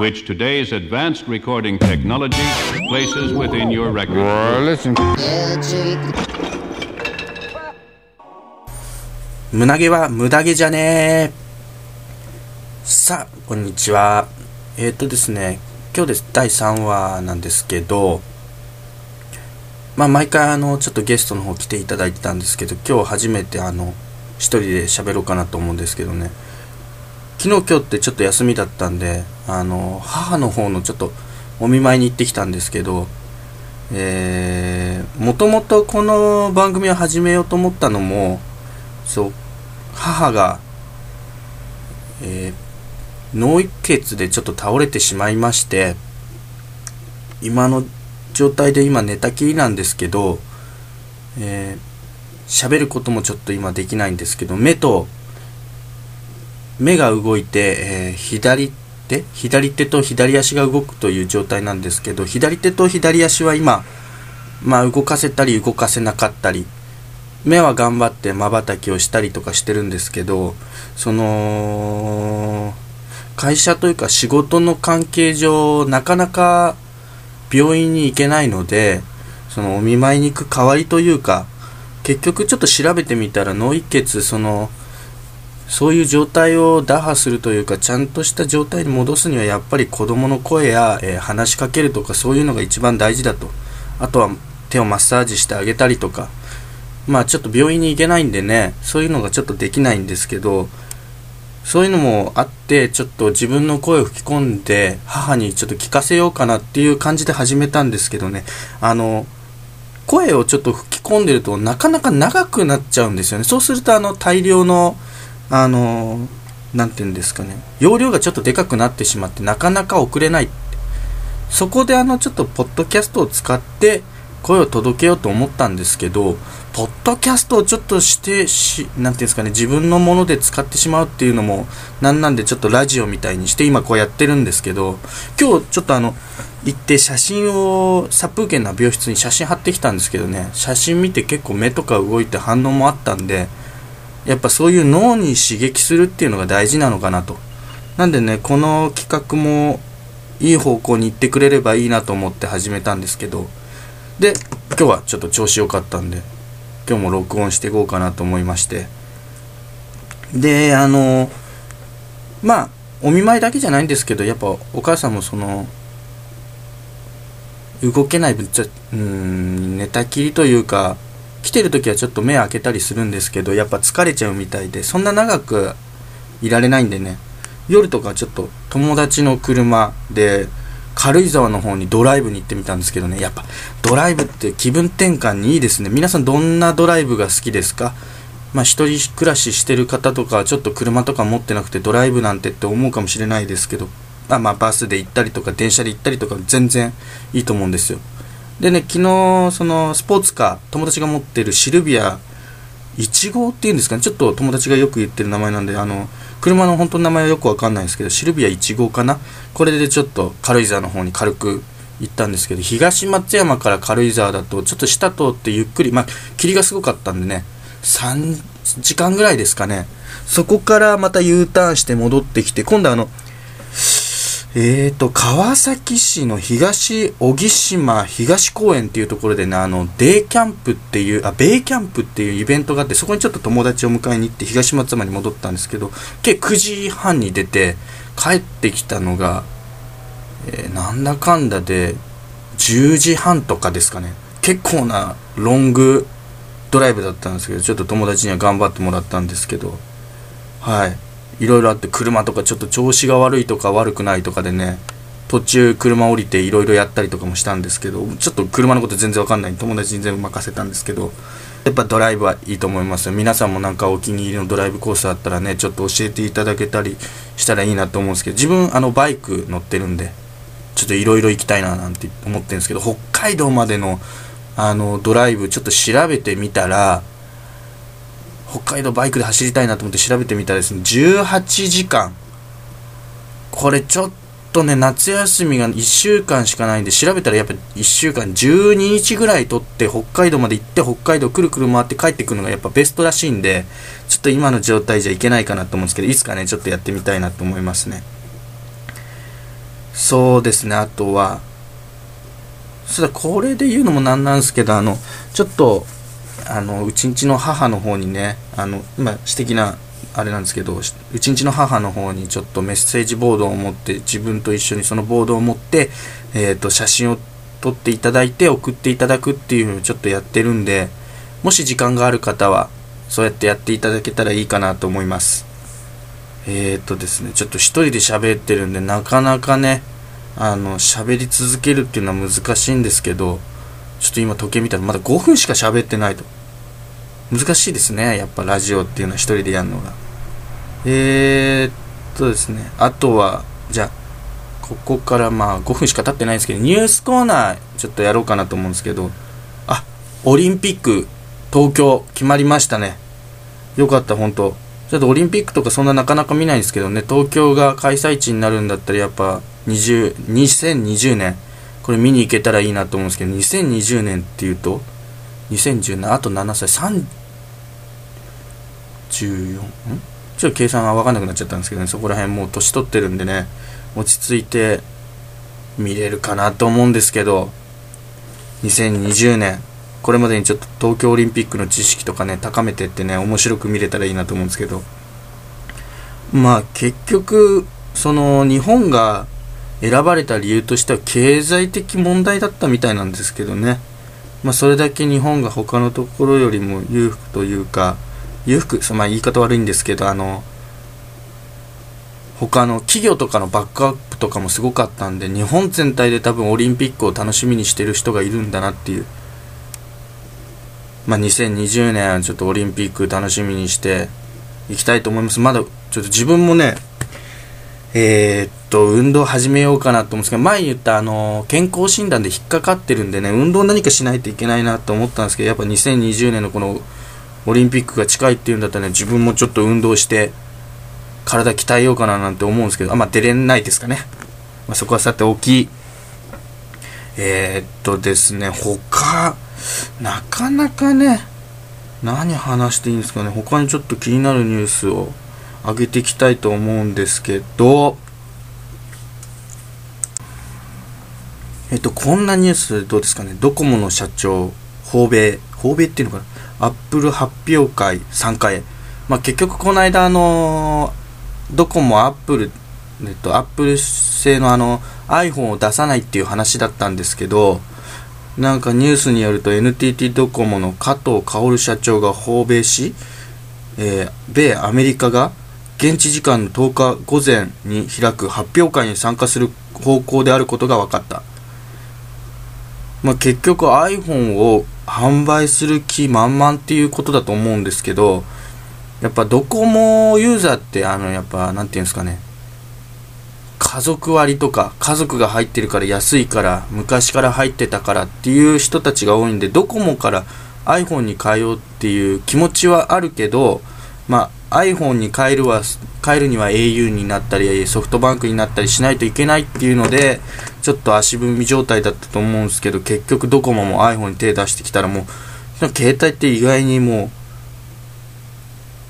which today's advanced recording technology places within your record. Well, listen. 胸毛は無駄毛じゃねーさあ、こんにちは。えっ、ー、とですね、今日です。第3話なんですけど、まあ、毎回あの、ちょっとゲストの方来ていただいてたんですけど、今日初めてあの、一人で喋ろうかなと思うんですけどね。昨日今日ってちょっと休みだったんで、あの、母の方のちょっとお見舞いに行ってきたんですけど、え、もともとこの番組を始めようと思ったのも、そう、母が、えー、脳一血でちょっと倒れてしまいまして、今の状態で今寝たきりなんですけど、えー、喋ることもちょっと今できないんですけど、目と目が動いて、えー、左手左手と左足が動くという状態なんですけど左手と左足は今、まあ、動かせたり動かせなかったり目は頑張ってまばたきをしたりとかしてるんですけどその会社というか仕事の関係上なかなか病院に行けないのでそのお見舞いに行く代わりというか結局ちょっと調べてみたら脳一血そのそういう状態を打破するというかちゃんとした状態に戻すにはやっぱり子供の声や、えー、話しかけるとかそういうのが一番大事だと。あとは手をマッサージしてあげたりとか。まあちょっと病院に行けないんでねそういうのがちょっとできないんですけどそういうのもあってちょっと自分の声を吹き込んで母にちょっと聞かせようかなっていう感じで始めたんですけどね。あの声をちょっと吹き込んでるとなかなか長くなっちゃうんですよね。そうするとあの大量のあの何て言うんですかね。容量がちょっとでかくなってしまってなかなか送れない。そこであのちょっとポッドキャストを使って声を届けようと思ったんですけどポッドキャストをちょっとしてし何て言うんですかね自分のもので使ってしまうっていうのもなんなんでちょっとラジオみたいにして今こうやってるんですけど今日ちょっとあの行って写真を殺風景な病室に写真貼ってきたんですけどね。写真見て結構目とか動いて反応もあったんでやっぱそういう脳に刺激するっていうのが大事なのかなと。なんでね、この企画もいい方向に行ってくれればいいなと思って始めたんですけど、で、今日はちょっと調子良かったんで、今日も録音していこうかなと思いまして。で、あの、まあ、お見舞いだけじゃないんですけど、やっぱお母さんもその、動けない分、ちょうん、寝たきりというか、来てる時はちょっと目開けたりするんですけどやっぱ疲れちゃうみたいでそんな長くいられないんでね。夜とかちょっと友達の車で軽井沢の方にドライブに行ってみたんですけどね。やっぱドライブって気分転換にいいですね。皆さんどんなドライブが好きですか？まあ一人暮らししてる方とかちょっと車とか持ってなくてドライブなんてって思うかもしれないですけどあまあバスで行ったりとか電車で行ったりとか全然いいと思うんですよ。でね、昨日、そのスポーツカー、友達が持ってるシルビア1号っていうんですかね、ちょっと友達がよく言ってる名前なんで、あの、車の本当の名前はよくわかんないんですけど、シルビア1号かなこれでちょっと軽井沢の方に軽く行ったんですけど、東松山から軽井沢だと、ちょっと下通ってゆっくり、まあ、霧がすごかったんでね、3時間ぐらいですかね。そこからまた U ターンして戻ってきて、今度あの、えーと、川崎市の東荻島東公園っていうところでね、あの、デイキャンプっていう、あ、ベイキャンプっていうイベントがあって、そこにちょっと友達を迎えに行って東松山に戻ったんですけど、計9時半に出て、帰ってきたのが、えー、なんだかんだで10時半とかですかね。結構なロングドライブだったんですけど、ちょっと友達には頑張ってもらったんですけど、はい。いろいろあって車とかちょっと調子が悪いとか悪くないとかでね途中車降りていろいろやったりとかもしたんですけどちょっと車のこと全然わかんない。友達に全部任せたんですけどやっぱドライブはいいと思いますよ。皆さんもなんかお気に入りのドライブコースあったらねちょっと教えていただけたりしたらいいなと思うんですけど自分あのバイク乗ってるんでちょっといろいろ行きたいななんて思ってるんですけど北海道までのあのドライブちょっと調べてみたら北海道バイクで走りたいなと思って調べてみたらですね、18時間。これちょっとね、夏休みが1週間しかないんで、調べたらやっぱ1週間、12日ぐらい取って北海道まで行って、北海道くるくる回って帰ってくるのがやっぱベストらしいんで、ちょっと今の状態じゃいけないかなと思うんですけど、いつかね、ちょっとやってみたいなと思いますね。そうですねあとはそだこれで言うのもなんなんですけどあのちょっとあのうちんちの母の方にねあの今私的なあれなんですけどうちんちの母の方にちょっとメッセージボードを持って自分と一緒にそのボードを持って、えー、と写真を撮っていただいて送っていただくっていうのをちょっとやってるんでもし時間がある方はそうやってやっていただけたらいいかなと思います。えー、っとですねちょっと一人で喋ってるんでなかなかねあの喋り続けるっていうのは難しいんですけどちょっと今時計見たらまだ5分しか喋ってないと。難しいですね。やっぱラジオっていうのは一人でやるのが。えー、っとですね。あとはじゃあここからまあ5分しか経ってないんですけどニュースコーナーちょっとやろうかなと思うんですけどあオリンピック東京決まりましたね。よかった本当。ちょっとオリンピックとかそんななかなか見ないんですけどね。東京が開催地になるんだったらやっぱ20 2020年。これ見に行けたらいいなと思うんですけど2020年っていうと2017あと7歳14ん？ちょっと計算が分かんなくなっちゃったんですけどね。そこら辺もう年取ってるんでね。落ち着いて見れるかなと思うんですけど。2020年。これまでにちょっと東京オリンピックの知識とかね高めてってね面白く見れたらいいなと思うんですけど。まあ結局その日本が選ばれた理由としては経済的問題だったみたいなんですけどね。まあそれだけ日本が他のところよりも裕福というか裕福まあ言い方悪いんですけどあの他の企業とかのバックアップとかもすごかったんで日本全体で多分オリンピックを楽しみにしてる人がいるんだなっていうまあ、2020年ちょっとオリンピック楽しみにしていきたいと思います。まだちょっと自分もね、えー、っと、運動始めようかなと思うんですけど、前言ったあの、健康診断で引っかかってるんでね、運動何かしないといけないなと思ったんですけど、やっぱ2020年のこのオリンピックが近いっていうんだったらね、自分もちょっと運動して、体鍛えようかななんて思うんですけど、あ、まあ、出れないですかね。まあ、そこはさて大き。えー、っとですね、他、なかなかね、何話していいんですかね。他にちょっと気になるニュースを上げていきたいと思うんですけど、えっと、こんなニュースどうですかね。ドコモの社長、訪米、訪米っていうのかな。アップル発表会参加へ。まあ、結局この間、あのドコモ、アップル、えっと、アップル製のあの iPhone を出さないっていう話だったんですけど、なんかニュースによると NTT ドコモの加藤薫社長が訪米し、えー、米アメリカが現地時間の10日午前に開く発表会に参加する方向であることが分かった。まあ、結局 iPhone を販売する気満々っていうことだと思うんですけど、やっぱドコモユーザーってあのやっぱなんていうんですかね、家族割とか家族が入ってるから安いから昔から入ってたからっていう人たちが多いんでドコモから iPhone に変えようっていう気持ちはあるけど、まあ、iPhone に変えるは変えるには au になったりソフトバンクになったりしないといけないっていうのでちょっと足踏み状態だったと思うんですけど結局ドコモも iPhone に手出してきたらもう携帯って意外にもう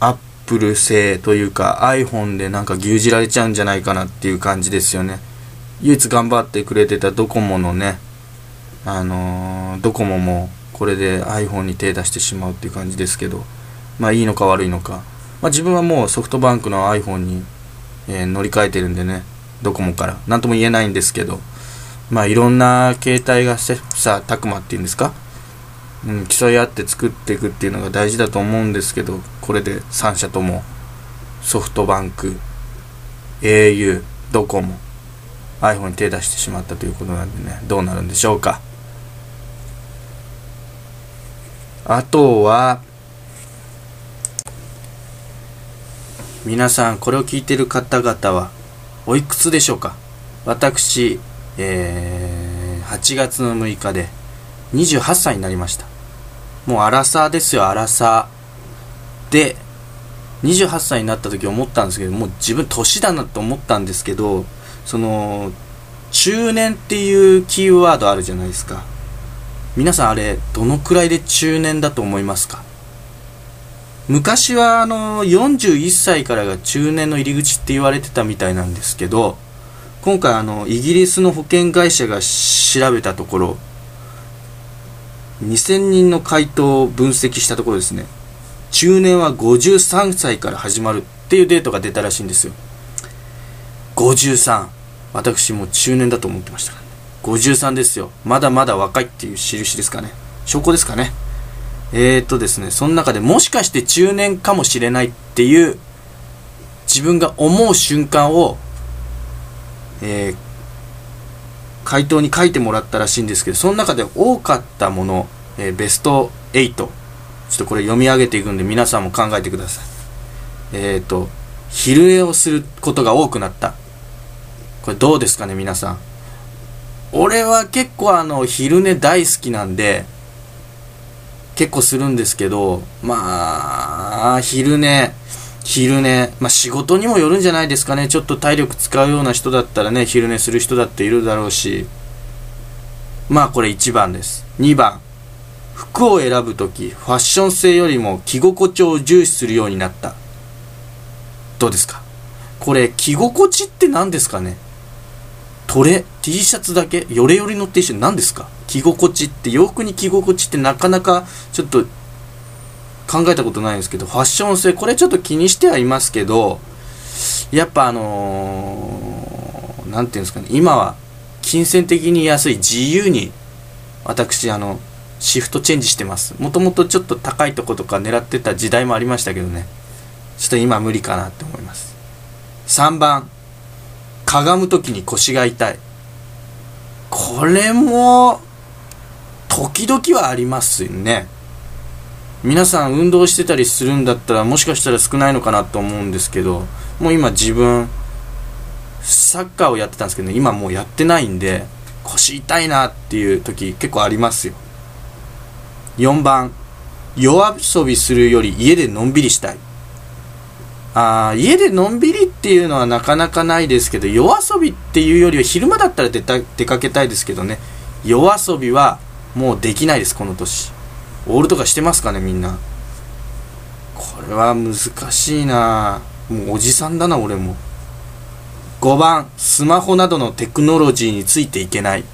アップル製というか iPhone でなんか牛耳られちゃうんじゃないかなっていう感じですよね。唯一頑張ってくれてたドコモのねあのー、ドコモもこれで iPhone に手出してしまうっていう感じですけどまあいいのか悪いのか、まあ、自分はもうソフトバンクの iPhone に、えー、乗り換えてるんでねドコモから。何とも言えないんですけどまあいろんな携帯が切磋琢磨っていうんですか？うん、競い合って作っていくっていうのが大事だと思うんですけどこれで3社ともソフトバンク au ドコモ iPhone に手出してしまったということなんでねどうなるんでしょうか？あとは皆さんこれを聞いてる方々はおいくつでしょうか？私、えー、8月の6日で28歳になりましたもうアラサーですよ、アラサー。で、28歳になった時思ったんですけど、もう自分年だなと思ったんですけど、その、中年っていうキーワードあるじゃないですか。皆さんあれ、どのくらいで中年だと思いますか？昔はあの、41歳からが中年の入り口って言われてたみたいなんですけど、今回あのイギリスの保険会社が調べたところ2000人の回答を分析したところですね。中年は53歳から始まるっていうデータが出たらしいんですよ。53私も中年だと思ってましたから53ですよ。まだまだ若いっていう印ですかね。証拠ですかね。えーとですねその中でもしかして中年かもしれないっていう自分が思う瞬間をえー、回答に書いてもらったらしいんですけどその中で多かったもの、えー、ベスト8ちょっとこれ読み上げていくんで皆さんも考えてください。えっ、と昼寝をすることが多くなった。これどうですかね皆さん。俺は結構あの昼寝大好きなんで結構するんですけどまあ昼寝昼寝、まあ、仕事にもよるんじゃないですかね。ちょっと体力使うような人だったらね、昼寝する人だっているだろうし。まあこれ1番です。2番。服を選ぶとき、ファッション性よりも着心地を重視するようになった。どうですか？これ、着心地って何ですかね？トレ、T シャツだけ？ヨレヨレの T シャツ？何ですか？着心地って、洋服に着心地ってなかなかちょっと考えたことないんですけど、ファッション性、これちょっと気にしてはいますけど、やっぱあのー、ていうんですかね、今は金銭的に安い自由に、私、あの、シフトチェンジしてます。もともとちょっと高いとことか狙ってた時代もありましたけどね、ちょっと今無理かなって思います。3番、かがむ時に腰が痛い。これも、時々はありますよね。皆さん運動してたりするんだったらもしかしたら少ないのかなと思うんですけどもう今自分サッカーをやってたんですけど、ね、今もうやってないんで腰痛いなっていう時結構ありますよ。4番夜遊びするより家でのんびりしたい。あ家でのんびりっていうのはなかなかないですけど夜遊びっていうよりは昼間だったら出た出かけたいですけどね。夜遊びはもうできないですこの年。オールとかしてますかねみんな。これは難しいな。もうおじさんだな俺も。5番。スマホなどのテクノロジーについていけない。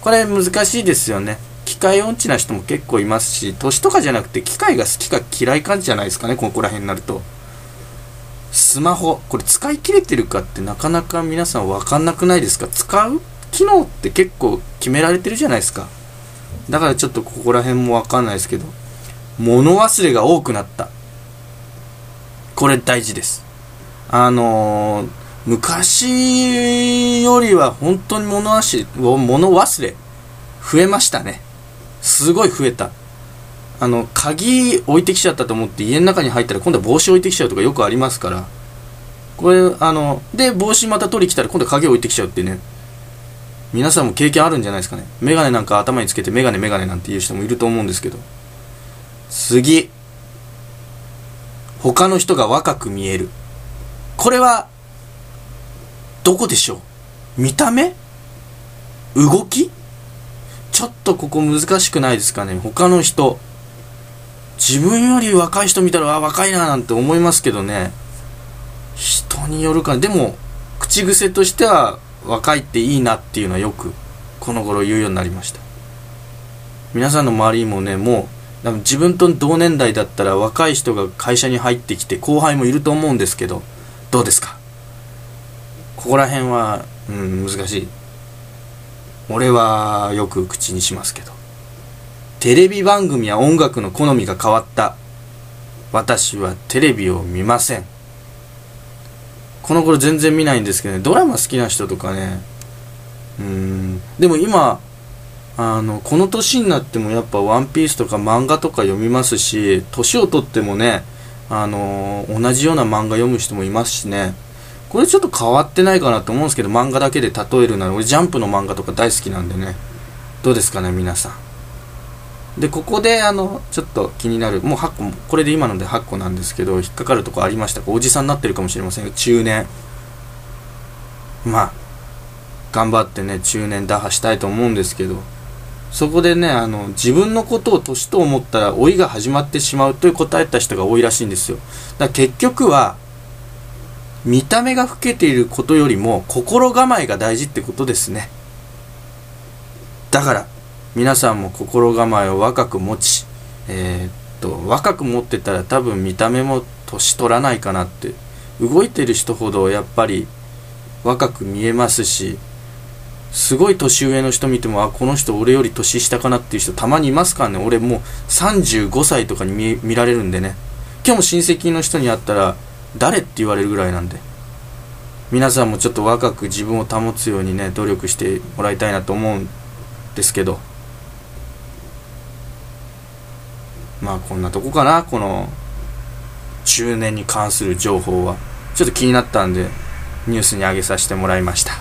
これ難しいですよね。機械音痴な人も結構いますし年とかじゃなくて機械が好きか嫌いかじゃないですかねここら辺になると。スマホ。これ使い切れてるかってなかなか皆さん分かんなくないですか？使う？機能って結構決められてるじゃないですか。だからちょっとここら辺もわかんないですけど、物忘れが多くなった。これ大事です。あのー、昔よりは本当に物忘れ、物忘れ、増えましたね。すごい増えた。あの、鍵置いてきちゃったと思って家の中に入ったら今度は帽子置いてきちゃうとかよくありますから。これ、あの、で、帽子また取り来たら今度は鍵置いてきちゃうってね。皆さんも経験あるんじゃないですかね。メガネなんか頭につけてメガネメガネなんていう人もいると思うんですけど。次。他の人が若く見える。これは、どこでしょう？見た目？動き？ちょっとここ難しくないですかね他の人。自分より若い人見たら、あ、若いななんて思いますけどね。人によるかでも、口癖としては、若いっていいなっていうのはよくこの頃言うようになりました。皆さんの周りにもねもう自分と同年代だったら若い人が会社に入ってきて後輩もいると思うんですけどどうですか？ここら辺は、うん、難しい。俺はよく口にしますけど。テレビ番組や音楽の好みが変わった。私はテレビを見ません。この頃全然見ないんですけどねドラマ好きな人とかね。うん。でも今あのこの年になってもやっぱ「ワンピースとか漫画とか読みますし年を取ってもねあの同じような漫画読む人もいますしね。これちょっと変わってないかなと思うんですけど漫画だけで例えるなら俺ジャンプの漫画とか大好きなんでね。どうですかね皆さん。でここであのちょっと気になるもう8個これで今ので8個なんですけど引っかかるとこありました。かおじさんになってるかもしれませんが中年。まあ頑張ってね中年打破したいと思うんですけど。そこでねあの自分のことを年と思ったら老いが始まってしまうという答えた人が多いらしいんですよ。だから結局は見た目が老けていることよりも心構えが大事ってことですね。だから皆さんも心構えを若く持ちえー、っと若く持ってたら多分見た目も年取らないかなって。動いてる人ほどやっぱり若く見えますしすごい年上の人見てもあこの人俺より年下かなっていう人たまにいますからね。俺もう35歳とかに見見られるんでね。今日も親戚の人に会ったら誰って言われるぐらいなんで。皆さんもちょっと若く自分を保つようにね努力してもらいたいなと思うんですけど。まあこんなとこかなこの中年に関する情報は。ちょっと気になったんでニュースに上げさせてもらいました。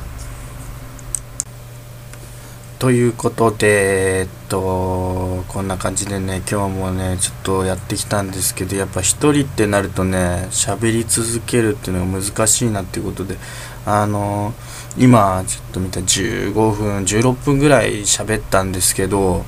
ということでえっとこんな感じでね今日もねちょっとやってきたんですけどやっぱ一人ってなるとね喋り続けるっていうのが難しいなっていうことであの今ちょっと見た15分16分ぐらい喋ったんですけど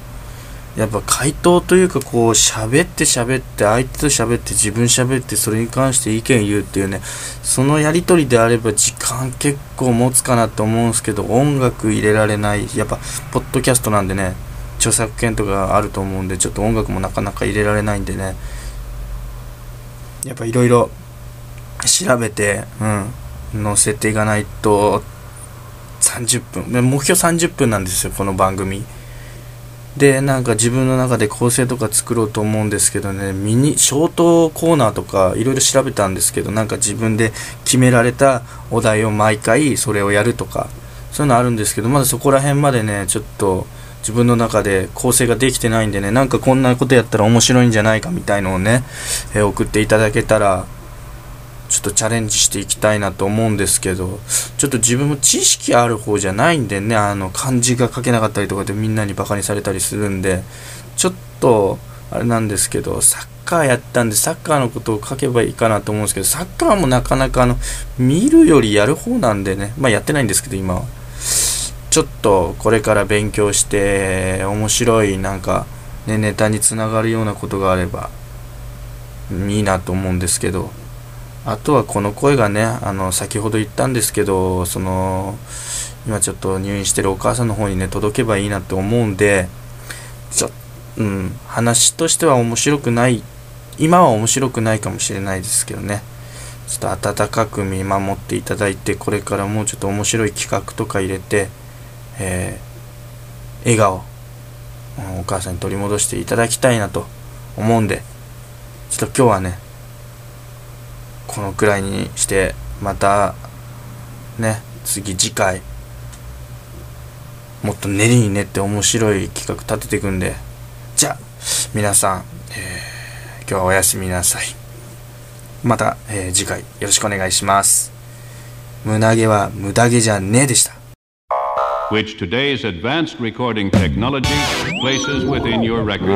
やっぱ回答というかこう喋って喋って相手と喋って自分喋ってそれに関して意見言うっていうねそのやり取りであれば時間結構持つかなと思うんですけど音楽入れられないやっぱポッドキャストなんでね著作権とかあると思うんでちょっと音楽もなかなか入れられないんでねやっぱいろいろ調べてうん載せていかないと30分目標30分なんですよこの番組。でなんか自分の中で構成とか作ろうと思うんですけどねミニショートコーナーとかいろいろ調べたんですけどなんか自分で決められたお題を毎回それをやるとかそういうのあるんですけどまだそこら辺までねちょっと自分の中で構成ができてないんでねなんかこんなことやったら面白いんじゃないかみたいのをね、えー、送っていただけたらちょっとチャレンジしていきたいなと思うんですけど、ちょっと自分も知識ある方じゃないんでね、あの、漢字が書けなかったりとかでみんなにバカにされたりするんで、ちょっと、あれなんですけど、サッカーやったんで、サッカーのことを書けばいいかなと思うんですけど、サッカーもなかなかあの、見るよりやる方なんでね、まあやってないんですけど、今は。ちょっとこれから勉強して、面白いなんか、ね、ネタにつながるようなことがあれば、いいなと思うんですけど、あとはこの声がね、あの、先ほど言ったんですけど、その、今ちょっと入院してるお母さんの方にね、届けばいいなって思うんで、ちょ、うん、話としては面白くない、今は面白くないかもしれないですけどね、ちょっと温かく見守っていただいて、これからもうちょっと面白い企画とか入れて、えー、笑顔、お母さんに取り戻していただきたいなと思うんで、ちょっと今日はね、このくらいにしてまたね次次回もっと練りに練って面白い企画立てていくんでじゃあ皆さん、えー、今日はおやすみなさい。また、えー、次回よろしくお願いします。胸毛は無駄毛じゃねえでした。Which today's advanced recording technology places within your record.